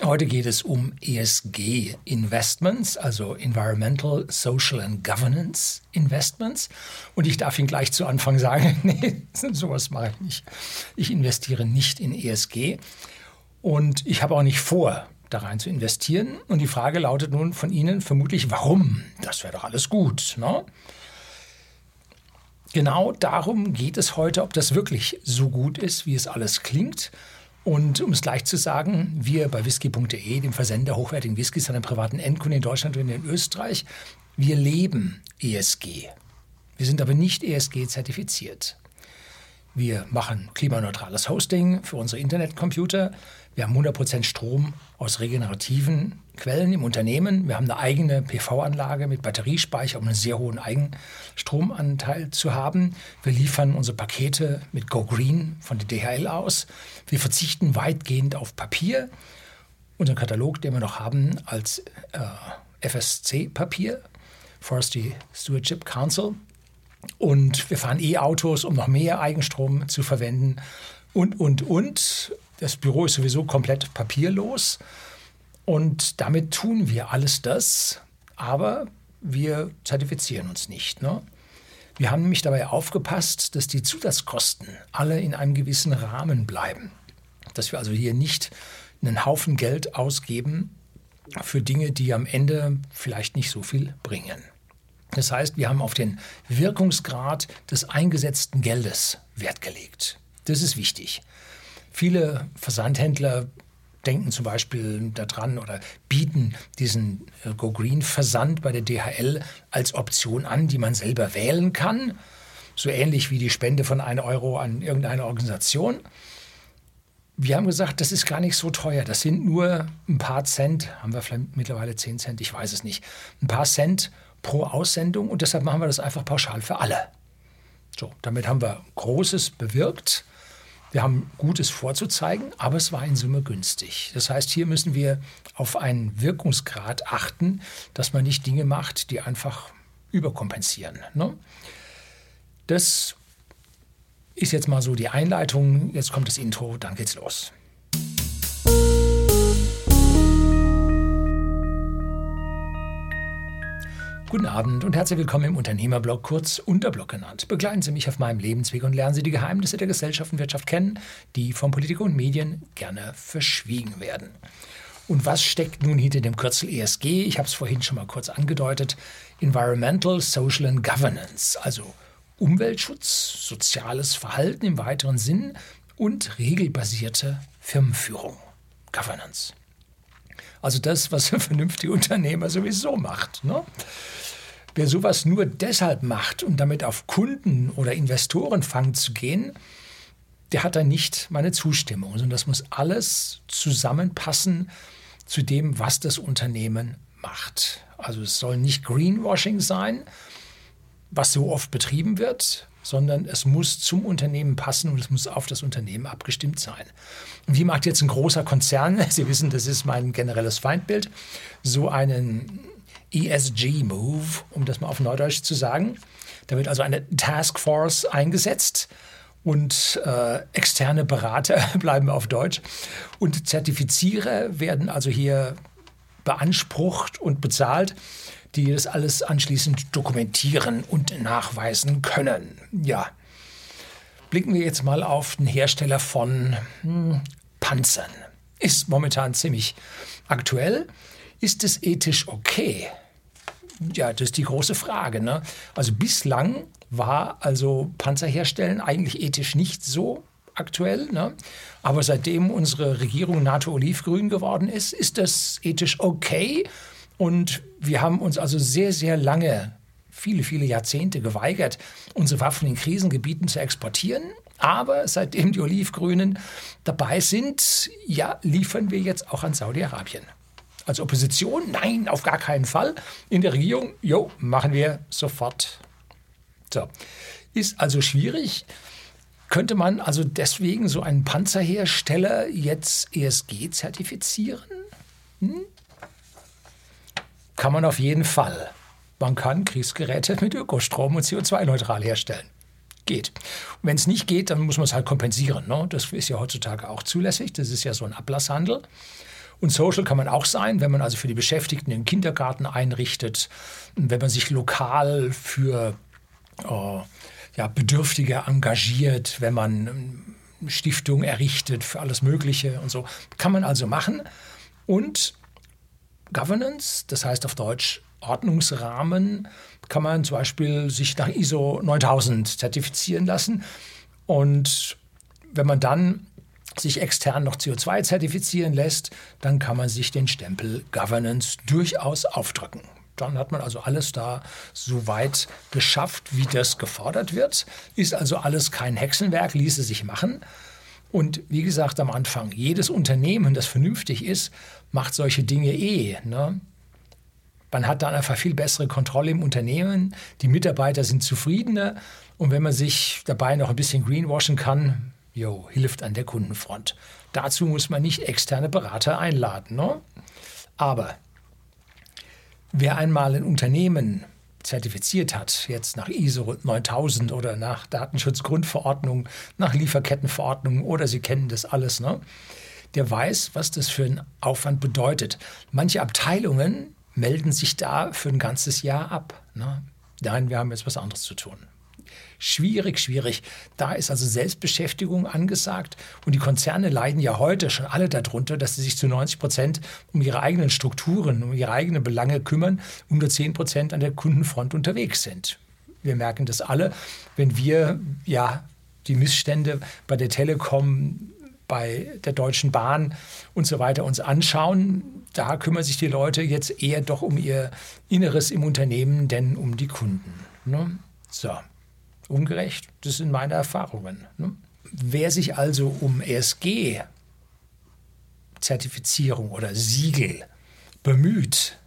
Heute geht es um ESG Investments, also Environmental, Social and Governance Investments. Und ich darf Ihnen gleich zu Anfang sagen, nee, sowas mache ich nicht. Ich investiere nicht in ESG und ich habe auch nicht vor, da rein zu investieren. Und die Frage lautet nun von Ihnen vermutlich, warum? Das wäre doch alles gut. Ne? Genau darum geht es heute, ob das wirklich so gut ist, wie es alles klingt und um es gleich zu sagen, wir bei whisky.de, dem Versender hochwertigen Whiskys an den privaten Endkunden in Deutschland und in Österreich, wir leben ESG. Wir sind aber nicht ESG zertifiziert. Wir machen klimaneutrales Hosting für unsere Internetcomputer. Wir haben 100% Strom aus regenerativen Quellen im Unternehmen. Wir haben eine eigene PV-Anlage mit Batteriespeicher, um einen sehr hohen Eigenstromanteil zu haben. Wir liefern unsere Pakete mit Go Green von der DHL aus. Wir verzichten weitgehend auf Papier. Unser Katalog, den wir noch haben als äh, FSC-Papier, Forestry Stewardship Council. Und wir fahren E-Autos, um noch mehr Eigenstrom zu verwenden. Und, und, und. Das Büro ist sowieso komplett papierlos. Und damit tun wir alles das, aber wir zertifizieren uns nicht. Ne? Wir haben nämlich dabei aufgepasst, dass die Zusatzkosten alle in einem gewissen Rahmen bleiben. Dass wir also hier nicht einen Haufen Geld ausgeben für Dinge, die am Ende vielleicht nicht so viel bringen. Das heißt, wir haben auf den Wirkungsgrad des eingesetzten Geldes Wert gelegt. Das ist wichtig. Viele Versandhändler denken zum Beispiel daran oder bieten diesen äh, Go Green Versand bei der DHL als Option an, die man selber wählen kann. So ähnlich wie die Spende von 1 Euro an irgendeine Organisation. Wir haben gesagt, das ist gar nicht so teuer. Das sind nur ein paar Cent, haben wir vielleicht mittlerweile 10 Cent, ich weiß es nicht. Ein paar Cent pro Aussendung und deshalb machen wir das einfach pauschal für alle. So, damit haben wir Großes bewirkt. Wir haben Gutes vorzuzeigen, aber es war in Summe günstig. Das heißt, hier müssen wir auf einen Wirkungsgrad achten, dass man nicht Dinge macht, die einfach überkompensieren. Ne? Das ist jetzt mal so die Einleitung. Jetzt kommt das Intro, dann geht's los. Guten Abend und herzlich willkommen im Unternehmerblog, kurz Unterblog genannt. Begleiten Sie mich auf meinem Lebensweg und lernen Sie die Geheimnisse der Gesellschaft und Wirtschaft kennen, die von Politik und Medien gerne verschwiegen werden. Und was steckt nun hinter dem Kürzel ESG? Ich habe es vorhin schon mal kurz angedeutet. Environmental, Social and Governance, also Umweltschutz, soziales Verhalten im weiteren Sinn und regelbasierte Firmenführung, Governance. Also das, was ein vernünftiger Unternehmer sowieso macht. Ne? Wer sowas nur deshalb macht, um damit auf Kunden- oder Investorenfang zu gehen, der hat dann nicht meine Zustimmung. Und das muss alles zusammenpassen zu dem, was das Unternehmen macht. Also es soll nicht Greenwashing sein, was so oft betrieben wird, sondern es muss zum Unternehmen passen und es muss auf das Unternehmen abgestimmt sein. Und wie macht jetzt ein großer Konzern, Sie wissen, das ist mein generelles Feindbild, so einen ESG-Move, um das mal auf Neudeutsch zu sagen. Da wird also eine Taskforce eingesetzt und äh, externe Berater bleiben auf Deutsch und Zertifizierer werden also hier beansprucht und bezahlt, die das alles anschließend dokumentieren und nachweisen können. Ja, blicken wir jetzt mal auf den Hersteller von hm, Panzern. Ist momentan ziemlich aktuell. Ist es ethisch okay, ja, das ist die große Frage. Ne? Also bislang war also Panzerherstellen eigentlich ethisch nicht so aktuell. Ne? Aber seitdem unsere Regierung NATO-Olivgrün geworden ist, ist das ethisch okay. Und wir haben uns also sehr, sehr lange, viele, viele Jahrzehnte geweigert, unsere Waffen in Krisengebieten zu exportieren. Aber seitdem die Olivgrünen dabei sind, ja, liefern wir jetzt auch an Saudi-Arabien. Als Opposition? Nein, auf gar keinen Fall. In der Regierung? Jo, machen wir sofort. So. Ist also schwierig. Könnte man also deswegen so einen Panzerhersteller jetzt ESG zertifizieren? Hm? Kann man auf jeden Fall. Man kann Kriegsgeräte mit Ökostrom und CO2-neutral herstellen. Geht. Wenn es nicht geht, dann muss man es halt kompensieren. Ne? Das ist ja heutzutage auch zulässig. Das ist ja so ein Ablasshandel. Und Social kann man auch sein, wenn man also für die Beschäftigten den Kindergarten einrichtet, wenn man sich lokal für äh, ja, Bedürftige engagiert, wenn man eine Stiftung errichtet für alles Mögliche und so. Kann man also machen. Und Governance, das heißt auf Deutsch Ordnungsrahmen, kann man zum Beispiel sich nach ISO 9000 zertifizieren lassen. Und wenn man dann sich extern noch CO2 zertifizieren lässt, dann kann man sich den Stempel Governance durchaus aufdrücken. Dann hat man also alles da so weit geschafft, wie das gefordert wird. Ist also alles kein Hexenwerk, ließe sich machen. Und wie gesagt am Anfang, jedes Unternehmen, das vernünftig ist, macht solche Dinge eh. Ne? Man hat dann einfach viel bessere Kontrolle im Unternehmen. Die Mitarbeiter sind zufriedener. Und wenn man sich dabei noch ein bisschen greenwashen kann, jo, hilft an der Kundenfront. Dazu muss man nicht externe Berater einladen. Ne? Aber wer einmal ein Unternehmen zertifiziert hat, jetzt nach ISO 9000 oder nach Datenschutzgrundverordnung, nach Lieferkettenverordnung oder Sie kennen das alles, ne? der weiß, was das für ein Aufwand bedeutet. Manche Abteilungen melden sich da für ein ganzes Jahr ab. Ne? Nein, wir haben jetzt was anderes zu tun. Schwierig, schwierig. Da ist also Selbstbeschäftigung angesagt. Und die Konzerne leiden ja heute schon alle darunter, dass sie sich zu 90 Prozent um ihre eigenen Strukturen, um ihre eigenen Belange kümmern und nur 10 Prozent an der Kundenfront unterwegs sind. Wir merken das alle, wenn wir ja die Missstände bei der Telekom bei der Deutschen Bahn und so weiter uns anschauen, da kümmern sich die Leute jetzt eher doch um ihr Inneres im Unternehmen, denn um die Kunden. Ne? So, ungerecht, das sind meine Erfahrungen. Ne? Wer sich also um ESG-Zertifizierung oder Siegel bemüht,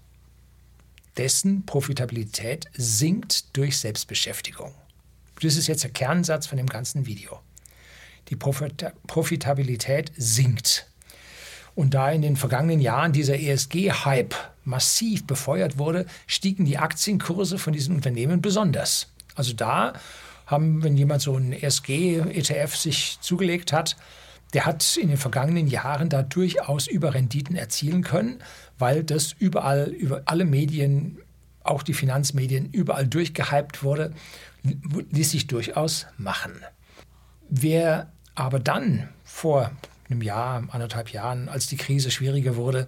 dessen Profitabilität sinkt durch Selbstbeschäftigung. Das ist jetzt der Kernsatz von dem ganzen Video die Profitabilität sinkt. Und da in den vergangenen Jahren dieser ESG-Hype massiv befeuert wurde, stiegen die Aktienkurse von diesen Unternehmen besonders. Also da haben, wenn jemand so einen ESG-ETF sich zugelegt hat, der hat in den vergangenen Jahren da durchaus Überrenditen erzielen können, weil das überall, über alle Medien, auch die Finanzmedien, überall durchgehypt wurde, ließ sich durchaus machen. Wer aber dann, vor einem Jahr, anderthalb Jahren, als die Krise schwieriger wurde,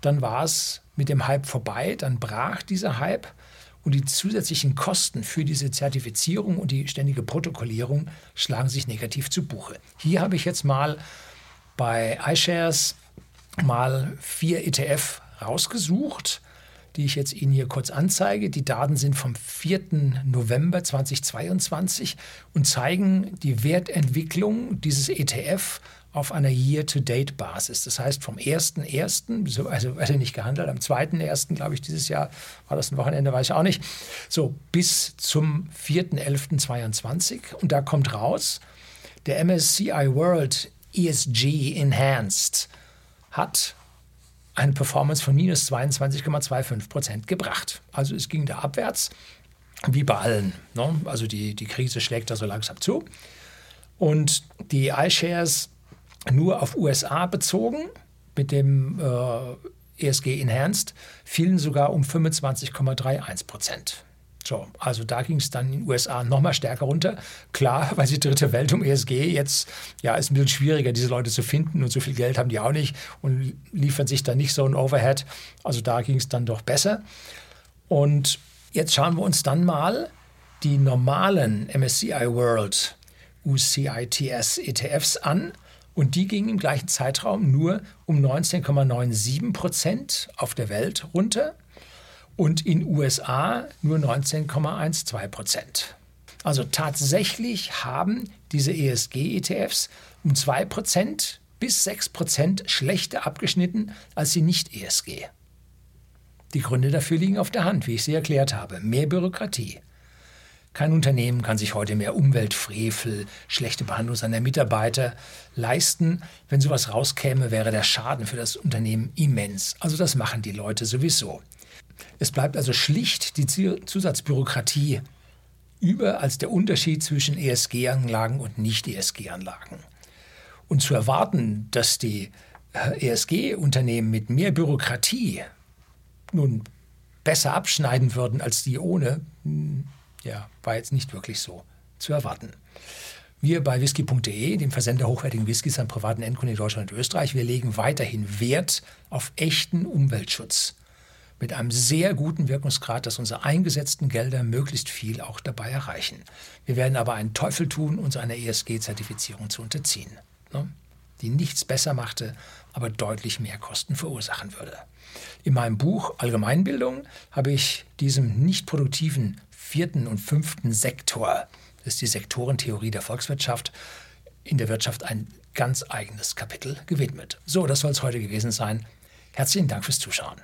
dann war es mit dem Hype vorbei, dann brach dieser Hype und die zusätzlichen Kosten für diese Zertifizierung und die ständige Protokollierung schlagen sich negativ zu Buche. Hier habe ich jetzt mal bei iShares mal vier ETF rausgesucht die ich jetzt Ihnen hier kurz anzeige. Die Daten sind vom 4. November 2022 und zeigen die Wertentwicklung dieses ETF auf einer Year-to-Date-Basis. Das heißt, vom 1.1., also er nicht gehandelt, am 2.1., glaube ich, dieses Jahr war das ein Wochenende, weiß ich auch nicht, so bis zum 4.11.22. Und da kommt raus, der MSCI World ESG Enhanced hat eine Performance von minus 22,25 Prozent gebracht. Also es ging da abwärts, wie bei allen. Ne? Also die, die Krise schlägt da so langsam zu. Und die iShares nur auf USA bezogen, mit dem äh, ESG Enhanced, fielen sogar um 25,31 Prozent. So, also da ging es dann in den USA nochmal stärker runter. Klar, weil die dritte Welt um ESG jetzt, ja, ist ein bisschen schwieriger, diese Leute zu finden und so viel Geld haben die auch nicht und liefern sich dann nicht so ein Overhead. Also da ging es dann doch besser. Und jetzt schauen wir uns dann mal die normalen MSCI World UCITS ETFs an. Und die gingen im gleichen Zeitraum nur um 19,97 Prozent auf der Welt runter und in USA nur 19,12 Prozent. Also tatsächlich haben diese ESG-ETFs um 2 Prozent bis 6 Prozent schlechter abgeschnitten als die Nicht-ESG. Die Gründe dafür liegen auf der Hand, wie ich sie erklärt habe. Mehr Bürokratie. Kein Unternehmen kann sich heute mehr Umweltfrevel, schlechte Behandlung seiner Mitarbeiter leisten. Wenn sowas rauskäme, wäre der Schaden für das Unternehmen immens. Also das machen die Leute sowieso. Es bleibt also schlicht die Zusatzbürokratie über als der Unterschied zwischen ESG-Anlagen und Nicht-ESG-Anlagen. Und zu erwarten, dass die ESG-Unternehmen mit mehr Bürokratie nun besser abschneiden würden als die ohne, hm, ja, war jetzt nicht wirklich so zu erwarten. Wir bei whisky.de, dem Versender hochwertigen Whiskys an privaten Endkunden in Deutschland und Österreich, wir legen weiterhin Wert auf echten Umweltschutz mit einem sehr guten Wirkungsgrad, dass unsere eingesetzten Gelder möglichst viel auch dabei erreichen. Wir werden aber einen Teufel tun, uns einer ESG-Zertifizierung zu unterziehen, ne? Die nichts besser machte, aber deutlich mehr Kosten verursachen würde. In meinem Buch Allgemeinbildung habe ich diesem nicht produktiven vierten und fünften Sektor, das ist die Sektorentheorie der Volkswirtschaft, in der Wirtschaft ein ganz eigenes Kapitel gewidmet. So, das soll es heute gewesen sein. Herzlichen Dank fürs Zuschauen.